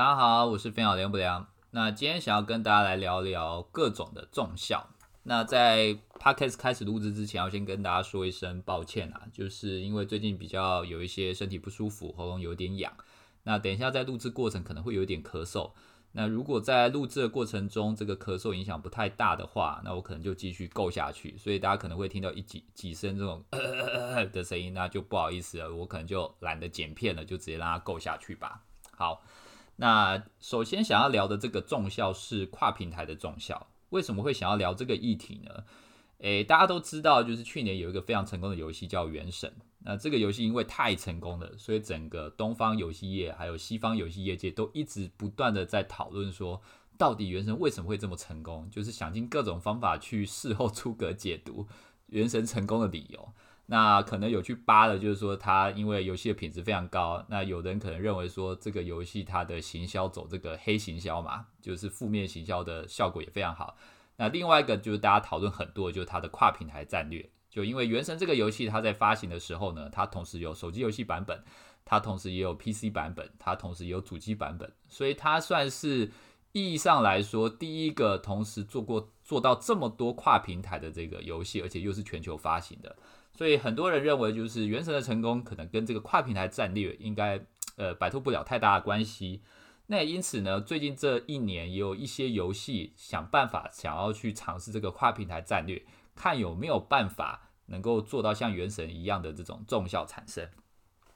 大家好，我是分享良不良。那今天想要跟大家来聊聊各种的重效。那在 podcast 开始录制之前，要先跟大家说一声抱歉啊，就是因为最近比较有一些身体不舒服，喉咙有点痒。那等一下在录制过程可能会有点咳嗽。那如果在录制的过程中，这个咳嗽影响不太大的话，那我可能就继续够下去。所以大家可能会听到一几几声这种 的声音，那就不好意思了，我可能就懒得剪片了，就直接让它够下去吧。好。那首先想要聊的这个重效是跨平台的重效，为什么会想要聊这个议题呢？诶，大家都知道，就是去年有一个非常成功的游戏叫《原神》，那这个游戏因为太成功了，所以整个东方游戏业还有西方游戏业界都一直不断的在讨论说，到底《原神》为什么会这么成功？就是想尽各种方法去事后出格解读《原神》成功的理由。那可能有去扒的，就是说它因为游戏的品质非常高。那有人可能认为说这个游戏它的行销走这个黑行销嘛，就是负面行销的效果也非常好。那另外一个就是大家讨论很多，就是它的跨平台战略。就因为《原神》这个游戏它在发行的时候呢，它同时有手机游戏版本，它同时也有 PC 版本，它同时也有主机版本，所以它算是意义上来说第一个同时做过做到这么多跨平台的这个游戏，而且又是全球发行的。所以很多人认为，就是原神的成功可能跟这个跨平台战略应该呃摆脱不了太大的关系。那也因此呢，最近这一年也有一些游戏想办法想要去尝试这个跨平台战略，看有没有办法能够做到像原神一样的这种重效产生。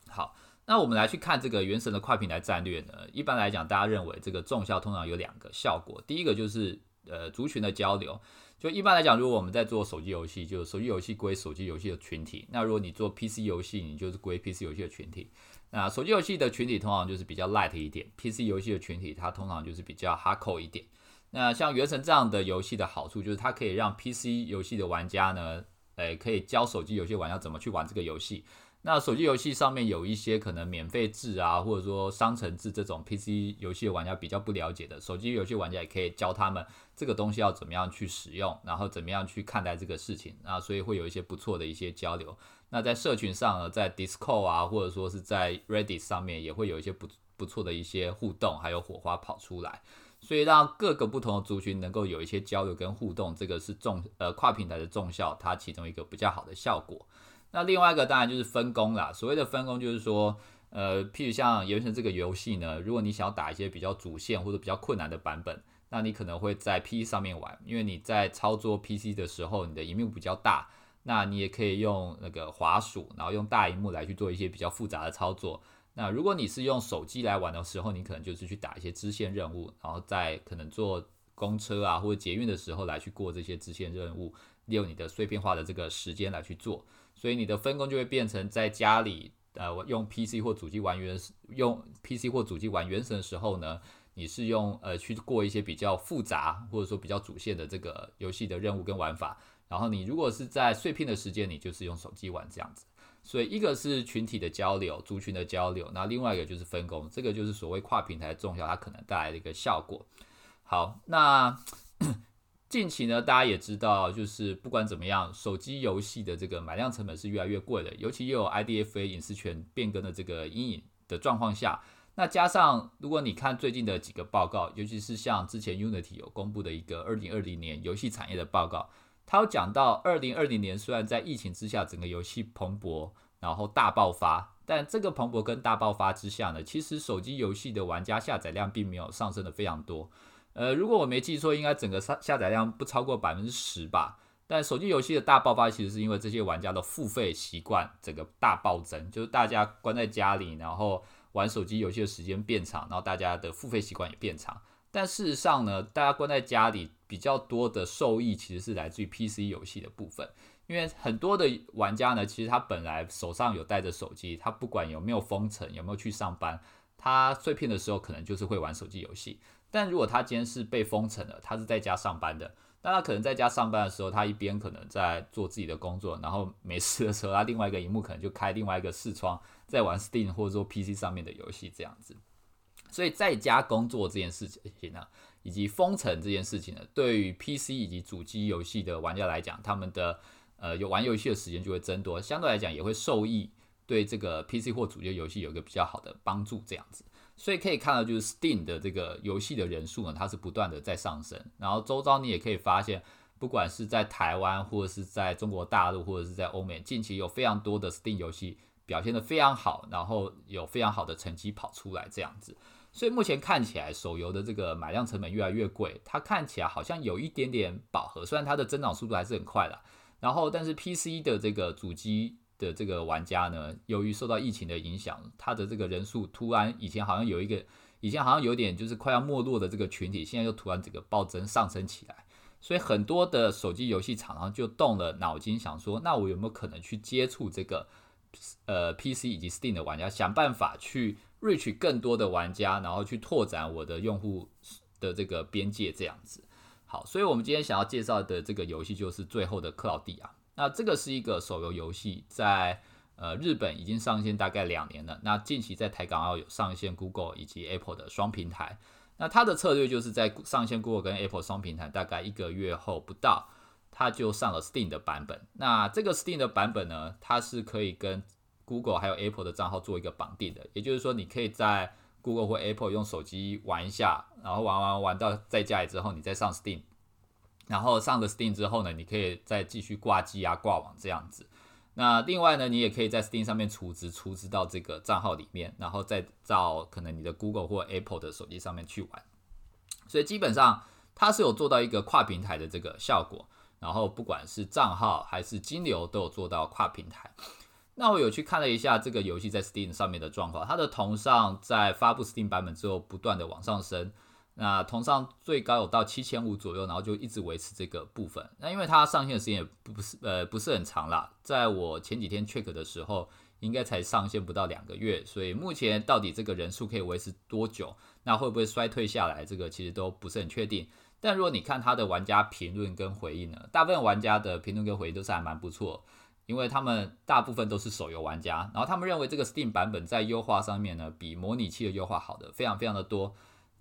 好，那我们来去看这个原神的跨平台战略呢。一般来讲，大家认为这个重效通常有两个效果，第一个就是呃族群的交流。就一般来讲，如果我们在做手机游戏，就是手机游戏归手机游戏的群体。那如果你做 PC 游戏，你就是归 PC 游戏的群体。那手机游戏的群体通常就是比较 light 一点，PC 游戏的群体它通常就是比较 hardcore 一点。那像原神这样的游戏的好处就是它可以让 PC 游戏的玩家呢，诶，可以教手机游戏玩家怎么去玩这个游戏。那手机游戏上面有一些可能免费制啊，或者说商城制这种 PC 游戏玩家比较不了解的，手机游戏玩家也可以教他们这个东西要怎么样去使用，然后怎么样去看待这个事情啊，所以会有一些不错的一些交流。那在社群上呢，在 Discord 啊，或者说是在 Reddit 上面也会有一些不不错的一些互动，还有火花跑出来，所以让各个不同的族群能够有一些交流跟互动，这个是重呃跨平台的重效，它其中一个比较好的效果。那另外一个当然就是分工啦。所谓的分工就是说，呃，譬如像《原神》这个游戏呢，如果你想要打一些比较主线或者比较困难的版本，那你可能会在 PC 上面玩，因为你在操作 PC 的时候，你的荧幕比较大，那你也可以用那个滑鼠，然后用大荧幕来去做一些比较复杂的操作。那如果你是用手机来玩的时候，你可能就是去打一些支线任务，然后在可能坐公车啊或者捷运的时候来去过这些支线任务，利用你的碎片化的这个时间来去做。所以你的分工就会变成在家里，呃，用 PC 或主机玩原用 PC 或主机玩原神的时候呢，你是用呃去过一些比较复杂或者说比较主线的这个游戏的任务跟玩法。然后你如果是在碎片的时间，你就是用手机玩这样子。所以一个是群体的交流，族群的交流，那另外一个就是分工，这个就是所谓跨平台重要它可能带来的一个效果。好，那。近期呢，大家也知道，就是不管怎么样，手机游戏的这个买量成本是越来越贵的，尤其又有 IDFA 隐私权变更的这个阴影的状况下，那加上如果你看最近的几个报告，尤其是像之前 Unity 有公布的一个二零二零年游戏产业的报告，它有讲到二零二零年虽然在疫情之下整个游戏蓬勃，然后大爆发，但这个蓬勃跟大爆发之下呢，其实手机游戏的玩家下载量并没有上升的非常多。呃，如果我没记错，应该整个下下载量不超过百分之十吧。但手机游戏的大爆发，其实是因为这些玩家的付费习惯整个大暴增，就是大家关在家里，然后玩手机游戏的时间变长，然后大家的付费习惯也变长。但事实上呢，大家关在家里比较多的受益，其实是来自于 PC 游戏的部分，因为很多的玩家呢，其实他本来手上有带着手机，他不管有没有封城，有没有去上班，他碎片的时候可能就是会玩手机游戏。但如果他今天是被封城了，他是在家上班的，那他可能在家上班的时候，他一边可能在做自己的工作，然后没事的时候，他另外一个荧幕可能就开另外一个视窗，在玩 Steam 或者说 PC 上面的游戏这样子。所以在家工作这件事情呢，以及封城这件事情呢，对于 PC 以及主机游戏的玩家来讲，他们的呃有玩游戏的时间就会增多，相对来讲也会受益，对这个 PC 或主机游戏有一个比较好的帮助这样子。所以可以看到，就是 Steam 的这个游戏的人数呢，它是不断的在上升。然后周遭你也可以发现，不管是在台湾，或者是在中国大陆，或者是在欧美，近期有非常多的 Steam 游戏表现的非常好，然后有非常好的成绩跑出来这样子。所以目前看起来，手游的这个买量成本越来越贵，它看起来好像有一点点饱和，虽然它的增长速度还是很快的。然后，但是 PC 的这个主机的这个玩家呢，由于受到疫情的影响，他的这个人数突然以前好像有一个，以前好像有点就是快要没落的这个群体，现在又突然这个暴增上升起来。所以很多的手机游戏厂商就动了脑筋，想说，那我有没有可能去接触这个呃 PC 以及 Steam 的玩家，想办法去。reach 更多的玩家，然后去拓展我的用户的这个边界，这样子。好，所以我们今天想要介绍的这个游戏就是《最后的克劳迪亚》。那这个是一个手游游戏，在呃日本已经上线大概两年了。那近期在台港澳有上线 Google 以及 Apple 的双平台。那它的策略就是在上线 Google 跟 Apple 双平台大概一个月后不到，它就上了 Steam 的版本。那这个 Steam 的版本呢，它是可以跟 Google 还有 Apple 的账号做一个绑定的，也就是说，你可以在 Google 或 Apple 用手机玩一下，然后玩玩玩到在家里之后，你再上 Steam，然后上了 Steam 之后呢，你可以再继续挂机啊、挂网这样子。那另外呢，你也可以在 Steam 上面储值，储值到这个账号里面，然后再到可能你的 Google 或 Apple 的手机上面去玩。所以基本上它是有做到一个跨平台的这个效果，然后不管是账号还是金流都有做到跨平台。那我有去看了一下这个游戏在 Steam 上面的状况，它的同上在发布 Steam 版本之后不断的往上升，那同上最高有到七千五左右，然后就一直维持这个部分。那因为它上线的时间也不是呃不是很长啦，在我前几天 check 的时候，应该才上线不到两个月，所以目前到底这个人数可以维持多久，那会不会衰退下来，这个其实都不是很确定。但如果你看它的玩家评论跟回应呢，大部分玩家的评论跟回应都是还蛮不错。因为他们大部分都是手游玩家，然后他们认为这个 Steam 版本在优化上面呢，比模拟器的优化好的非常非常的多。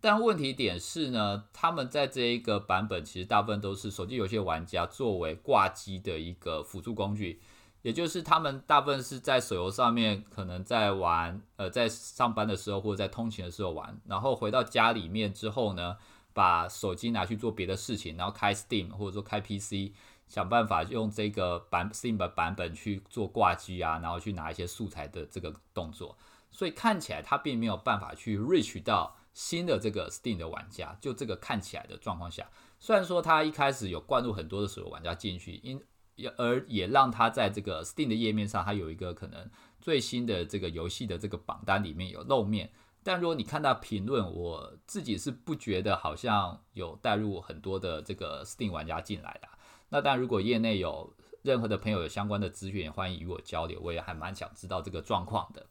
但问题点是呢，他们在这一个版本其实大部分都是手机游戏玩家作为挂机的一个辅助工具，也就是他们大部分是在手游上面可能在玩，呃，在上班的时候或者在通勤的时候玩，然后回到家里面之后呢，把手机拿去做别的事情，然后开 Steam 或者说开 PC。想办法用这个版 Steam 的版本去做挂机啊，然后去拿一些素材的这个动作，所以看起来它并没有办法去 reach 到新的这个 Steam 的玩家。就这个看起来的状况下，虽然说他一开始有灌入很多的所有玩家进去，因而也让他在这个 Steam 的页面上，他有一个可能最新的这个游戏的这个榜单里面有露面。但如果你看到评论，我自己是不觉得好像有带入很多的这个 Steam 玩家进来的。那当然，如果业内有任何的朋友有相关的资源，欢迎与我交流，我也还蛮想知道这个状况的。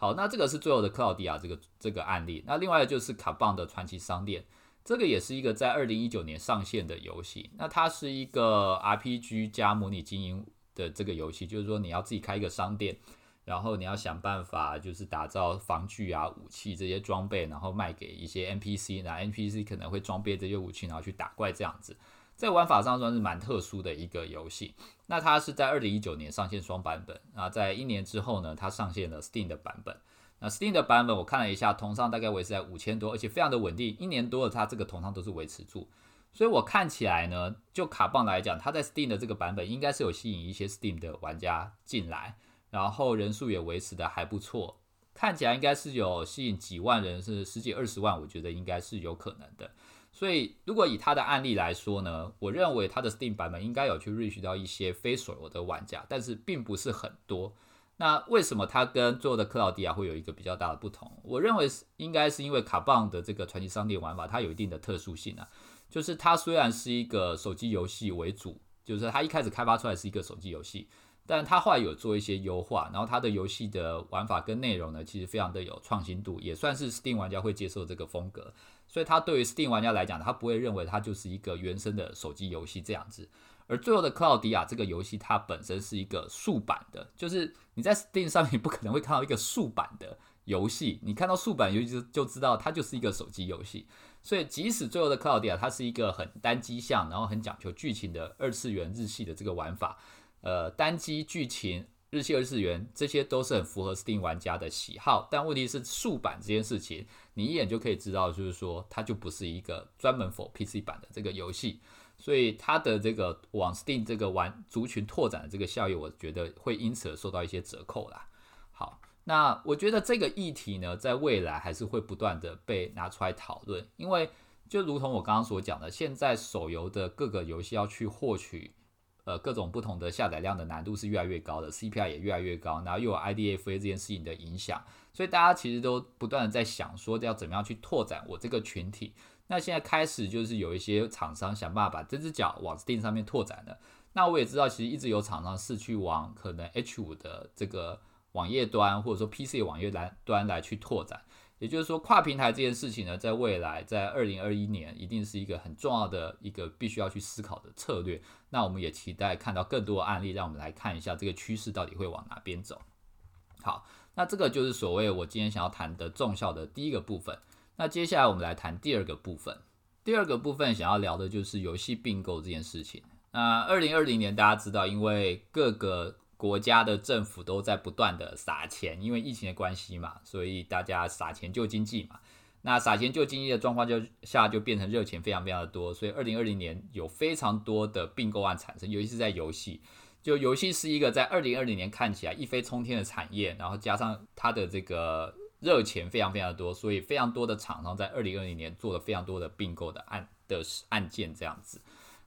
好，那这个是最后的克劳迪亚这个这个案例。那另外就是卡棒的传奇商店，这个也是一个在二零一九年上线的游戏。那它是一个 RPG 加模拟经营的这个游戏，就是说你要自己开一个商店，然后你要想办法就是打造防具啊、武器这些装备，然后卖给一些 NPC，那 NPC 可能会装备这些武器，然后去打怪这样子。在玩法上算是蛮特殊的一个游戏。那它是在二零一九年上线双版本啊，在一年之后呢，它上线了 Steam 的版本。那 Steam 的版本我看了一下，同上大概维持在五千多，而且非常的稳定，一年多了它这个同上都是维持住。所以我看起来呢，就卡棒来讲，它在 Steam 的这个版本应该是有吸引一些 Steam 的玩家进来，然后人数也维持的还不错，看起来应该是有吸引几万人，是十几二十万，我觉得应该是有可能的。所以，如果以他的案例来说呢，我认为他的 Steam 版本应该有去 reach 到一些非手游的玩家，但是并不是很多。那为什么它跟最后的克劳迪亚会有一个比较大的不同？我认为是应该是因为卡棒的这个传奇商店玩法，它有一定的特殊性啊。就是它虽然是一个手机游戏为主，就是它一开始开发出来是一个手机游戏，但它后来有做一些优化，然后它的游戏的玩法跟内容呢，其实非常的有创新度，也算是 Steam 玩家会接受这个风格。所以它对于 Steam 玩家来讲，他不会认为它就是一个原生的手机游戏这样子。而最后的克劳迪亚这个游戏，它本身是一个竖版的，就是你在 Steam 上面 不可能会看到一个竖版的游戏。你看到竖版游戏就就知道它就是一个手机游戏。所以即使最后的克劳迪亚它是一个很单机向，然后很讲究剧情的二次元日系的这个玩法，呃，单机剧情日系二次元，这些都是很符合 Steam 玩家的喜好。但问题是，竖版这件事情，你一眼就可以知道，就是说它就不是一个专门 for PC 版的这个游戏，所以它的这个往 Steam 这个玩族群拓展的这个效益，我觉得会因此而受到一些折扣啦。好，那我觉得这个议题呢，在未来还是会不断的被拿出来讨论，因为就如同我刚刚所讲的，现在手游的各个游戏要去获取。呃，各种不同的下载量的难度是越来越高的，CPI 也越来越高，然后又有 IDFA 这件事情的影响，所以大家其实都不断的在想说要怎么样去拓展我这个群体。那现在开始就是有一些厂商想办法把这只脚往 Steam 上面拓展了。那我也知道，其实一直有厂商是去往可能 H 五的这个网页端或者说 PC 网页来端来去拓展。也就是说，跨平台这件事情呢，在未来，在二零二一年，一定是一个很重要的一个必须要去思考的策略。那我们也期待看到更多的案例，让我们来看一下这个趋势到底会往哪边走。好，那这个就是所谓我今天想要谈的重效的第一个部分。那接下来我们来谈第二个部分。第二个部分想要聊的就是游戏并购这件事情。那二零二零年大家知道，因为各个国家的政府都在不断的撒钱，因为疫情的关系嘛，所以大家撒钱救经济嘛。那撒钱救经济的状况就下就变成热钱非常非常的多，所以二零二零年有非常多的并购案产生，尤其是在游戏。就游戏是一个在二零二零年看起来一飞冲天的产业，然后加上它的这个热钱非常非常的多，所以非常多的厂商在二零二零年做了非常多的并购的案的案件这样子。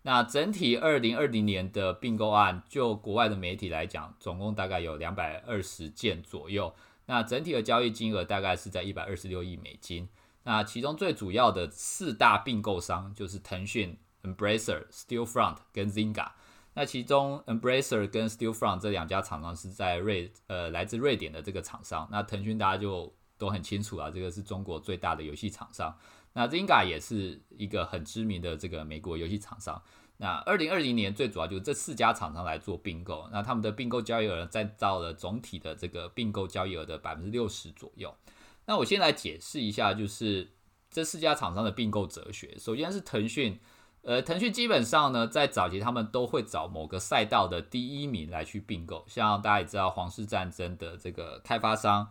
那整体二零二零年的并购案，就国外的媒体来讲，总共大概有两百二十件左右。那整体的交易金额大概是在一百二十六亿美金。那其中最主要的四大并购商就是腾讯、Embracer、Stillfront 跟 Zynga。那其中 Embracer 跟 Stillfront 这两家厂商是在瑞呃来自瑞典的这个厂商。那腾讯大家就都很清楚啊，这个是中国最大的游戏厂商。那 Zynga 也是一个很知名的这个美国游戏厂商。那二零二零年最主要就是这四家厂商来做并购，那他们的并购交易额占到了总体的这个并购交易额的百分之六十左右。那我先来解释一下，就是这四家厂商的并购哲学。首先是腾讯，呃，腾讯基本上呢，在早期他们都会找某个赛道的第一名来去并购，像大家也知道，皇室战争的这个开发商。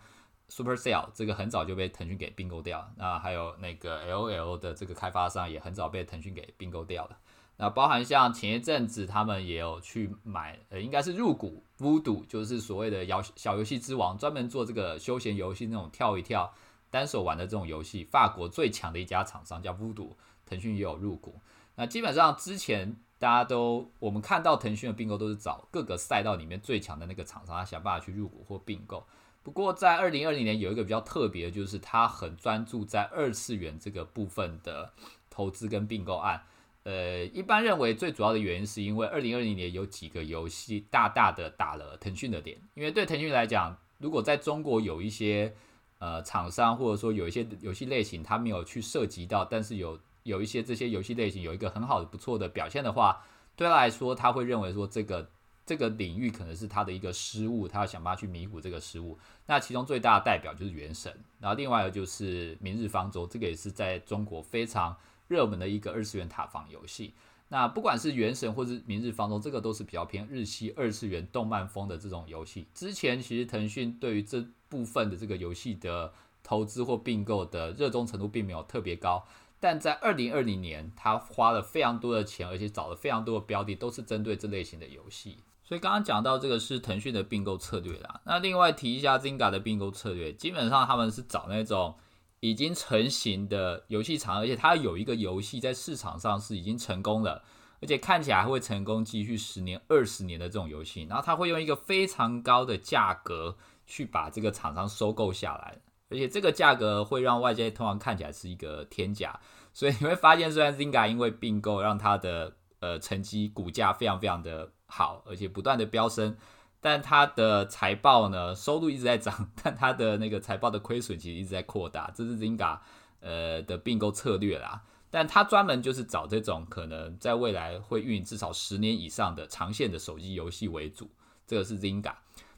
Supercell 这个很早就被腾讯给并购掉，那还有那个 LOL 的这个开发商也很早被腾讯给并购掉了。那包含像前一阵子他们也有去买，呃，应该是入股 Voodoo，就是所谓的小小游戏之王，专门做这个休闲游戏那种跳一跳单手玩的这种游戏，法国最强的一家厂商叫 Voodoo，腾讯也有入股。那基本上之前大家都我们看到腾讯的并购都是找各个赛道里面最强的那个厂商，他想办法去入股或并购。不过，在二零二零年有一个比较特别的，就是他很专注在二次元这个部分的投资跟并购案。呃，一般认为最主要的原因是因为二零二零年有几个游戏大大的打了腾讯的脸。因为对腾讯来讲，如果在中国有一些呃厂商或者说有一些游戏类型，他没有去涉及到，但是有有一些这些游戏类型有一个很好的不错的表现的话，对他来说，他会认为说这个。这个领域可能是他的一个失误，他要想办法去弥补这个失误。那其中最大的代表就是《原神》，然后另外一个就是《明日方舟》，这个也是在中国非常热门的一个二次元塔防游戏。那不管是《原神》或是《明日方舟》，这个都是比较偏日系二次元动漫风的这种游戏。之前其实腾讯对于这部分的这个游戏的投资或并购的热衷程度并没有特别高，但在二零二零年，他花了非常多的钱，而且找了非常多的标的，都是针对这类型的游戏。所以刚刚讲到这个是腾讯的并购策略啦。那另外提一下 Zynga 的并购策略，基本上他们是找那种已经成型的游戏厂，而且它有一个游戏在市场上是已经成功了，而且看起来会成功继续十年、二十年的这种游戏，然后他会用一个非常高的价格去把这个厂商收购下来，而且这个价格会让外界通常看起来是一个天价。所以你会发现，虽然 Zynga 因为并购让它的呃成绩股价非常非常的。好，而且不断的飙升，但它的财报呢，收入一直在涨，但它的那个财报的亏损其实一直在扩大，这是 Zynga 呃的并购策略啦。但它专门就是找这种可能在未来会运营至少十年以上的长线的手机游戏为主，这个是 Zynga。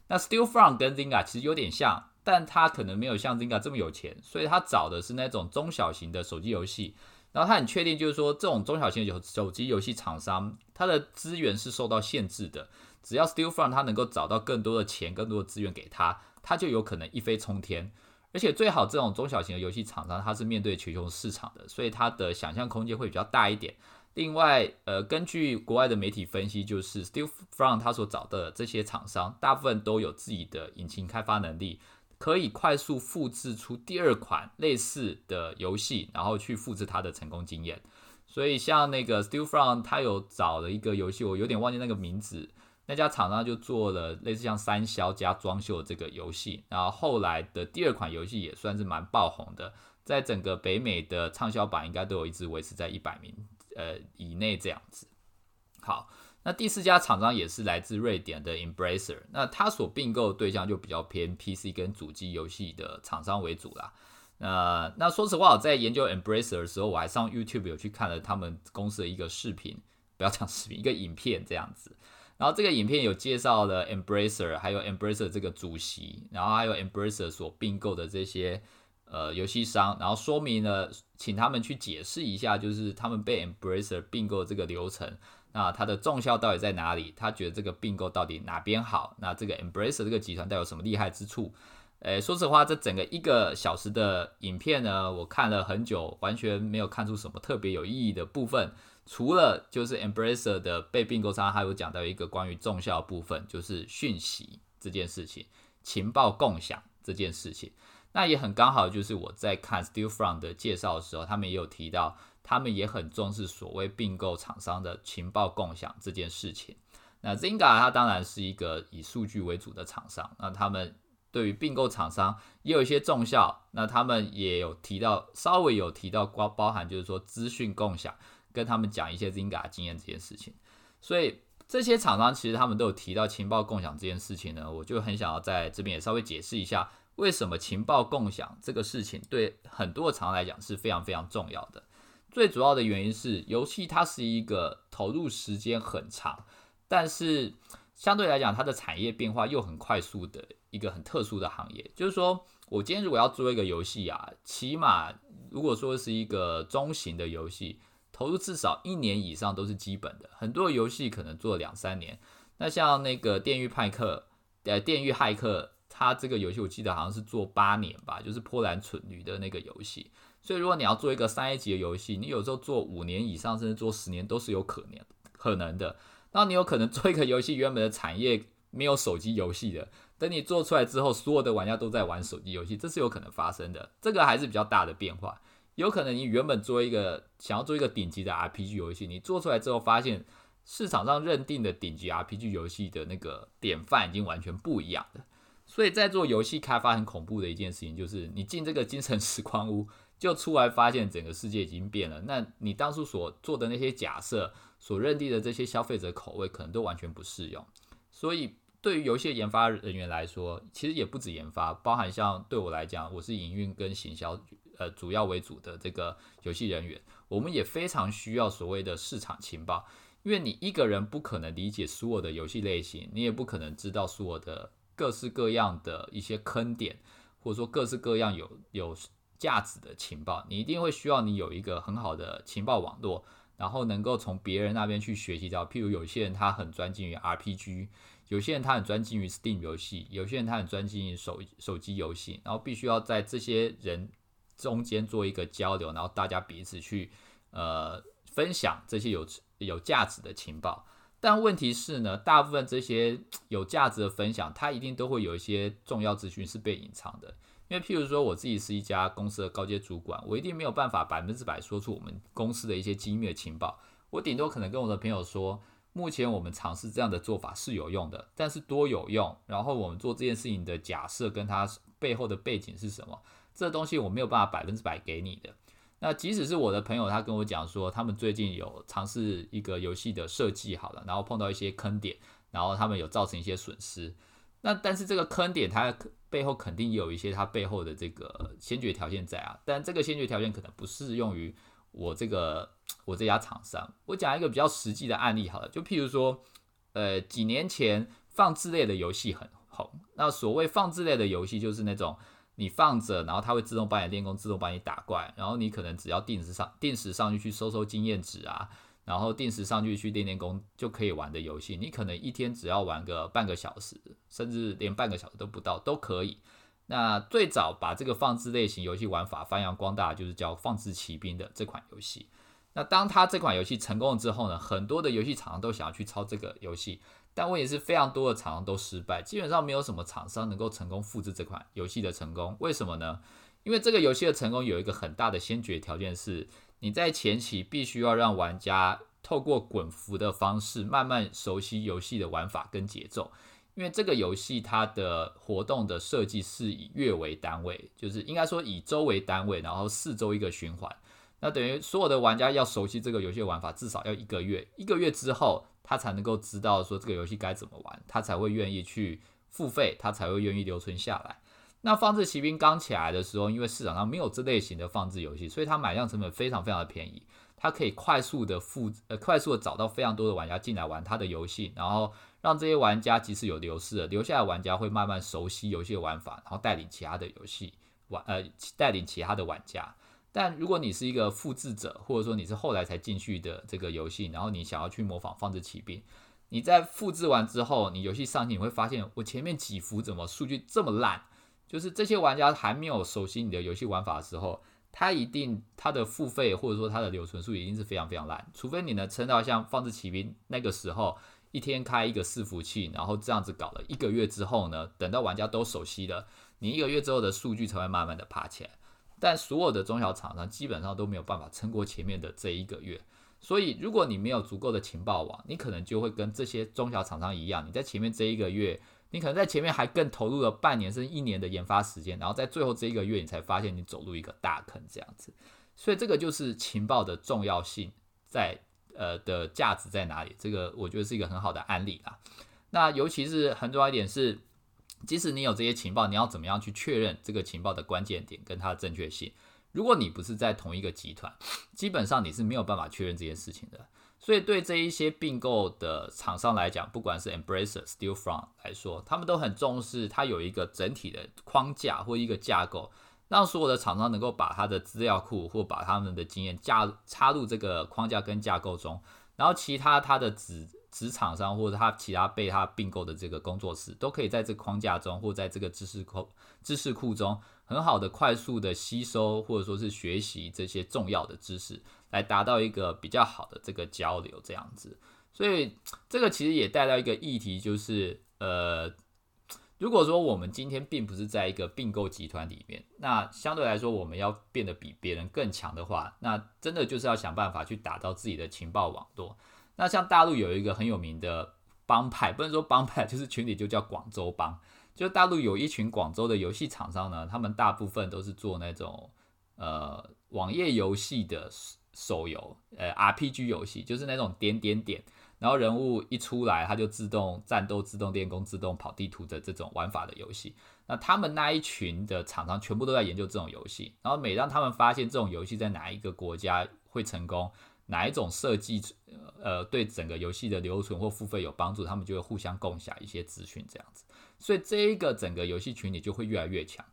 那 Stillfront 跟 Zynga 其实有点像，但他可能没有像 Zynga 这么有钱，所以他找的是那种中小型的手机游戏。然后他很确定，就是说这种中小型的手机游戏厂商，它的资源是受到限制的。只要 Stillfront 他能够找到更多的钱、更多的资源给他，他就有可能一飞冲天。而且最好这种中小型的游戏厂商，它是面对全球市场的，所以它的想象空间会比较大一点。另外，呃，根据国外的媒体分析，就是 Stillfront 他所找的这些厂商，大部分都有自己的引擎开发能力。可以快速复制出第二款类似的游戏，然后去复制它的成功经验。所以像那个 Stillfront，他有找了一个游戏，我有点忘记那个名字。那家厂商就做了类似像三消加装修这个游戏，然后后来的第二款游戏也算是蛮爆红的，在整个北美的畅销榜应该都有一直维持在一百名呃以内这样子。好。那第四家厂商也是来自瑞典的 Embracer，那它所并购对象就比较偏 PC 跟主机游戏的厂商为主啦。呃，那说实话，我在研究 Embracer 的时候，我还上 YouTube 有去看了他们公司的一个视频，不要讲视频，一个影片这样子。然后这个影片有介绍了 Embracer，还有 Embracer 这个主席，然后还有 Embracer 所并购的这些呃游戏商，然后说明了，请他们去解释一下，就是他们被 Embracer 并购这个流程。那它的重效到底在哪里？他觉得这个并购到底哪边好？那这个 Embrace 这个集团带有什么厉害之处？诶，说实话，这整个一个小时的影片呢，我看了很久，完全没有看出什么特别有意义的部分。除了就是 Embrace 的被并购商，还有讲到一个关于重效部分，就是讯息这件事情，情报共享这件事情。那也很刚好，就是我在看 Stillfront 的介绍的时候，他们也有提到。他们也很重视所谓并购厂商的情报共享这件事情。那 Zynga 它当然是一个以数据为主的厂商，那他们对于并购厂商也有一些重效。那他们也有提到，稍微有提到包包含就是说资讯共享，跟他们讲一些 Zynga 经验这件事情。所以这些厂商其实他们都有提到情报共享这件事情呢，我就很想要在这边也稍微解释一下，为什么情报共享这个事情对很多厂商来讲是非常非常重要的。最主要的原因是，游戏它是一个投入时间很长，但是相对来讲，它的产业变化又很快速的一个很特殊的行业。就是说，我今天如果要做一个游戏啊，起码如果说是一个中型的游戏，投入至少一年以上都是基本的。很多游戏可能做两三年。那像那个《电狱派克》呃，《电狱骇客》，它这个游戏我记得好像是做八年吧，就是波兰蠢驴的那个游戏。所以，如果你要做一个三 A 级的游戏，你有时候做五年以上，甚至做十年都是有可能可能的。那你有可能做一个游戏，原本的产业没有手机游戏的，等你做出来之后，所有的玩家都在玩手机游戏，这是有可能发生的。这个还是比较大的变化。有可能你原本做一个想要做一个顶级的 RPG 游戏，你做出来之后，发现市场上认定的顶级 RPG 游戏的那个典范已经完全不一样了。所以在做游戏开发很恐怖的一件事情，就是你进这个精神时光屋。就出来发现整个世界已经变了，那你当初所做的那些假设，所认定的这些消费者口味，可能都完全不适用。所以对于游戏研发人员来说，其实也不止研发，包含像对我来讲，我是营运跟行销呃主要为主的这个游戏人员，我们也非常需要所谓的市场情报，因为你一个人不可能理解所有的游戏类型，你也不可能知道所有的各式各样的一些坑点，或者说各式各样有有。价值的情报，你一定会需要你有一个很好的情报网络，然后能够从别人那边去学习到。譬如有些人他很专精于 RPG，有些人他很专精于 Steam 游戏，有些人他很专精于手手机游戏，然后必须要在这些人中间做一个交流，然后大家彼此去呃分享这些有有价值的情报。但问题是呢，大部分这些有价值的分享，它一定都会有一些重要资讯是被隐藏的。为，譬如说，我自己是一家公司的高阶主管，我一定没有办法百分之百说出我们公司的一些机密的情报。我顶多可能跟我的朋友说，目前我们尝试这样的做法是有用的，但是多有用？然后我们做这件事情的假设跟它背后的背景是什么？这东西我没有办法百分之百给你的。那即使是我的朋友，他跟我讲说，他们最近有尝试一个游戏的设计好了，然后碰到一些坑点，然后他们有造成一些损失。那但是这个坑点它背后肯定也有一些它背后的这个先决条件在啊，但这个先决条件可能不适用于我这个我这家厂商。我讲一个比较实际的案例好了，就譬如说，呃，几年前放置类的游戏很红。那所谓放置类的游戏，就是那种你放着，然后它会自动帮你练功，自动帮你打怪，然后你可能只要定时上定时上去去收收经验值啊，然后定时上去去练练功就可以玩的游戏。你可能一天只要玩个半个小时，甚至连半个小时都不到都可以。那最早把这个放置类型游戏玩法发扬光大，就是叫《放置骑兵》的这款游戏。那当他这款游戏成功了之后呢，很多的游戏厂商都想要去抄这个游戏，但问题是非常多的厂商都失败，基本上没有什么厂商能够成功复制这款游戏的成功。为什么呢？因为这个游戏的成功有一个很大的先决条件是，你在前期必须要让玩家透过滚服的方式慢慢熟悉游戏的玩法跟节奏。因为这个游戏它的活动的设计是以月为单位，就是应该说以周为单位，然后四周一个循环。那等于所有的玩家要熟悉这个游戏玩法，至少要一个月。一个月之后，他才能够知道说这个游戏该怎么玩，他才会愿意去付费，他才会愿意留存下来。那放置骑兵刚起来的时候，因为市场上没有这类型的放置游戏，所以它买量成本非常非常的便宜。它可以快速的复呃快速的找到非常多的玩家进来玩它的游戏，然后让这些玩家即使有流失了，留下来玩家会慢慢熟悉游戏的玩法，然后带领其他的游戏玩呃带领其他的玩家。但如果你是一个复制者，或者说你是后来才进去的这个游戏，然后你想要去模仿放置骑兵，你在复制完之后，你游戏上线你会发现，我前面几幅怎么数据这么烂？就是这些玩家还没有熟悉你的游戏玩法的时候，他一定他的付费或者说他的留存数一定是非常非常烂，除非你能撑到像放置骑兵那个时候，一天开一个伺服器，然后这样子搞了一个月之后呢，等到玩家都熟悉了，你一个月之后的数据才会慢慢的爬起来。但所有的中小厂商基本上都没有办法撑过前面的这一个月，所以如果你没有足够的情报网，你可能就会跟这些中小厂商一样，你在前面这一个月，你可能在前面还更投入了半年甚至一年的研发时间，然后在最后这一个月，你才发现你走入一个大坑这样子。所以这个就是情报的重要性在呃的价值在哪里？这个我觉得是一个很好的案例啦。那尤其是很重要一点是。即使你有这些情报，你要怎么样去确认这个情报的关键点跟它的正确性？如果你不是在同一个集团，基本上你是没有办法确认这件事情的。所以对这一些并购的厂商来讲，不管是 Embracer、Stillfront 来说，他们都很重视它有一个整体的框架或一个架构，让所有的厂商能够把它的资料库或把他们的经验加插入这个框架跟架构中，然后其他它的子。子厂商或者他其他被他并购的这个工作室，都可以在这个框架中，或在这个知识库知识库中，很好的快速的吸收或者说是学习这些重要的知识，来达到一个比较好的这个交流这样子。所以这个其实也带到一个议题，就是呃，如果说我们今天并不是在一个并购集团里面，那相对来说我们要变得比别人更强的话，那真的就是要想办法去打造自己的情报网络。那像大陆有一个很有名的帮派，不能说帮派，就是群体，就叫广州帮。就大陆有一群广州的游戏厂商呢，他们大部分都是做那种呃网页游戏的手游，呃 RPG 游戏，就是那种点点点，然后人物一出来，他就自动战斗、自动练功、自动跑地图的这种玩法的游戏。那他们那一群的厂商全部都在研究这种游戏，然后每当他们发现这种游戏在哪一个国家会成功。哪一种设计，呃，对整个游戏的留存或付费有帮助，他们就会互相共享一些资讯，这样子。所以这一个整个游戏群体就会越来越强。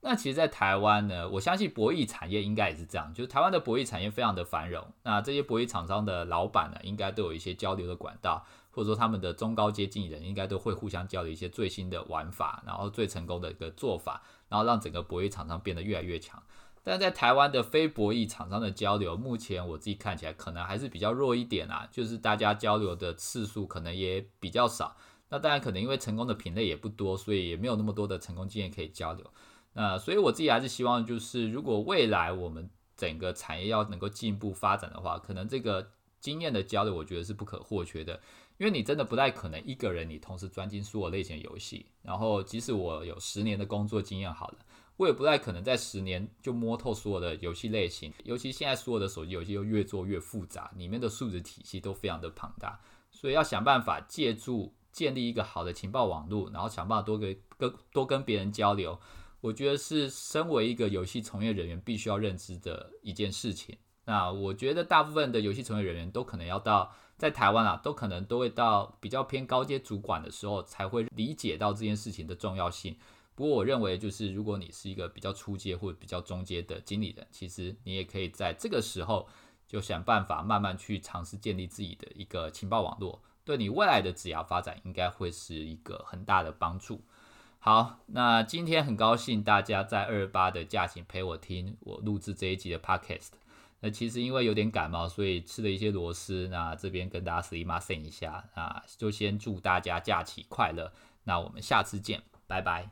那其实，在台湾呢，我相信博弈产业应该也是这样，就是台湾的博弈产业非常的繁荣。那这些博弈厂商的老板呢，应该都有一些交流的管道，或者说他们的中高阶经理人应该都会互相交流一些最新的玩法，然后最成功的一个做法，然后让整个博弈厂商变得越来越强。但在台湾的非博弈厂商的交流，目前我自己看起来可能还是比较弱一点啊，就是大家交流的次数可能也比较少。那当然可能因为成功的品类也不多，所以也没有那么多的成功经验可以交流。那所以我自己还是希望，就是如果未来我们整个产业要能够进一步发展的话，可能这个经验的交流，我觉得是不可或缺的。因为你真的不太可能一个人你同时专精所有类型游戏，然后即使我有十年的工作经验好了。我也不太可能在十年就摸透所有的游戏类型，尤其现在所有的手机游戏又越做越复杂，里面的数值体系都非常的庞大，所以要想办法借助建立一个好的情报网络，然后想办法多跟跟多跟别人交流，我觉得是身为一个游戏从业人员必须要认知的一件事情。那我觉得大部分的游戏从业人员都可能要到在台湾啊，都可能都会到比较偏高阶主管的时候才会理解到这件事情的重要性。不过我认为，就是如果你是一个比较初阶或者比较中阶的经理人，其实你也可以在这个时候就想办法慢慢去尝试建立自己的一个情报网络，对你未来的职业发展应该会是一个很大的帮助。好，那今天很高兴大家在二八的假期陪我听我录制这一集的 podcast。那其实因为有点感冒，所以吃了一些螺丝。那这边跟大家 say 马 say 一下，啊就先祝大家假期快乐。那我们下次见，拜拜。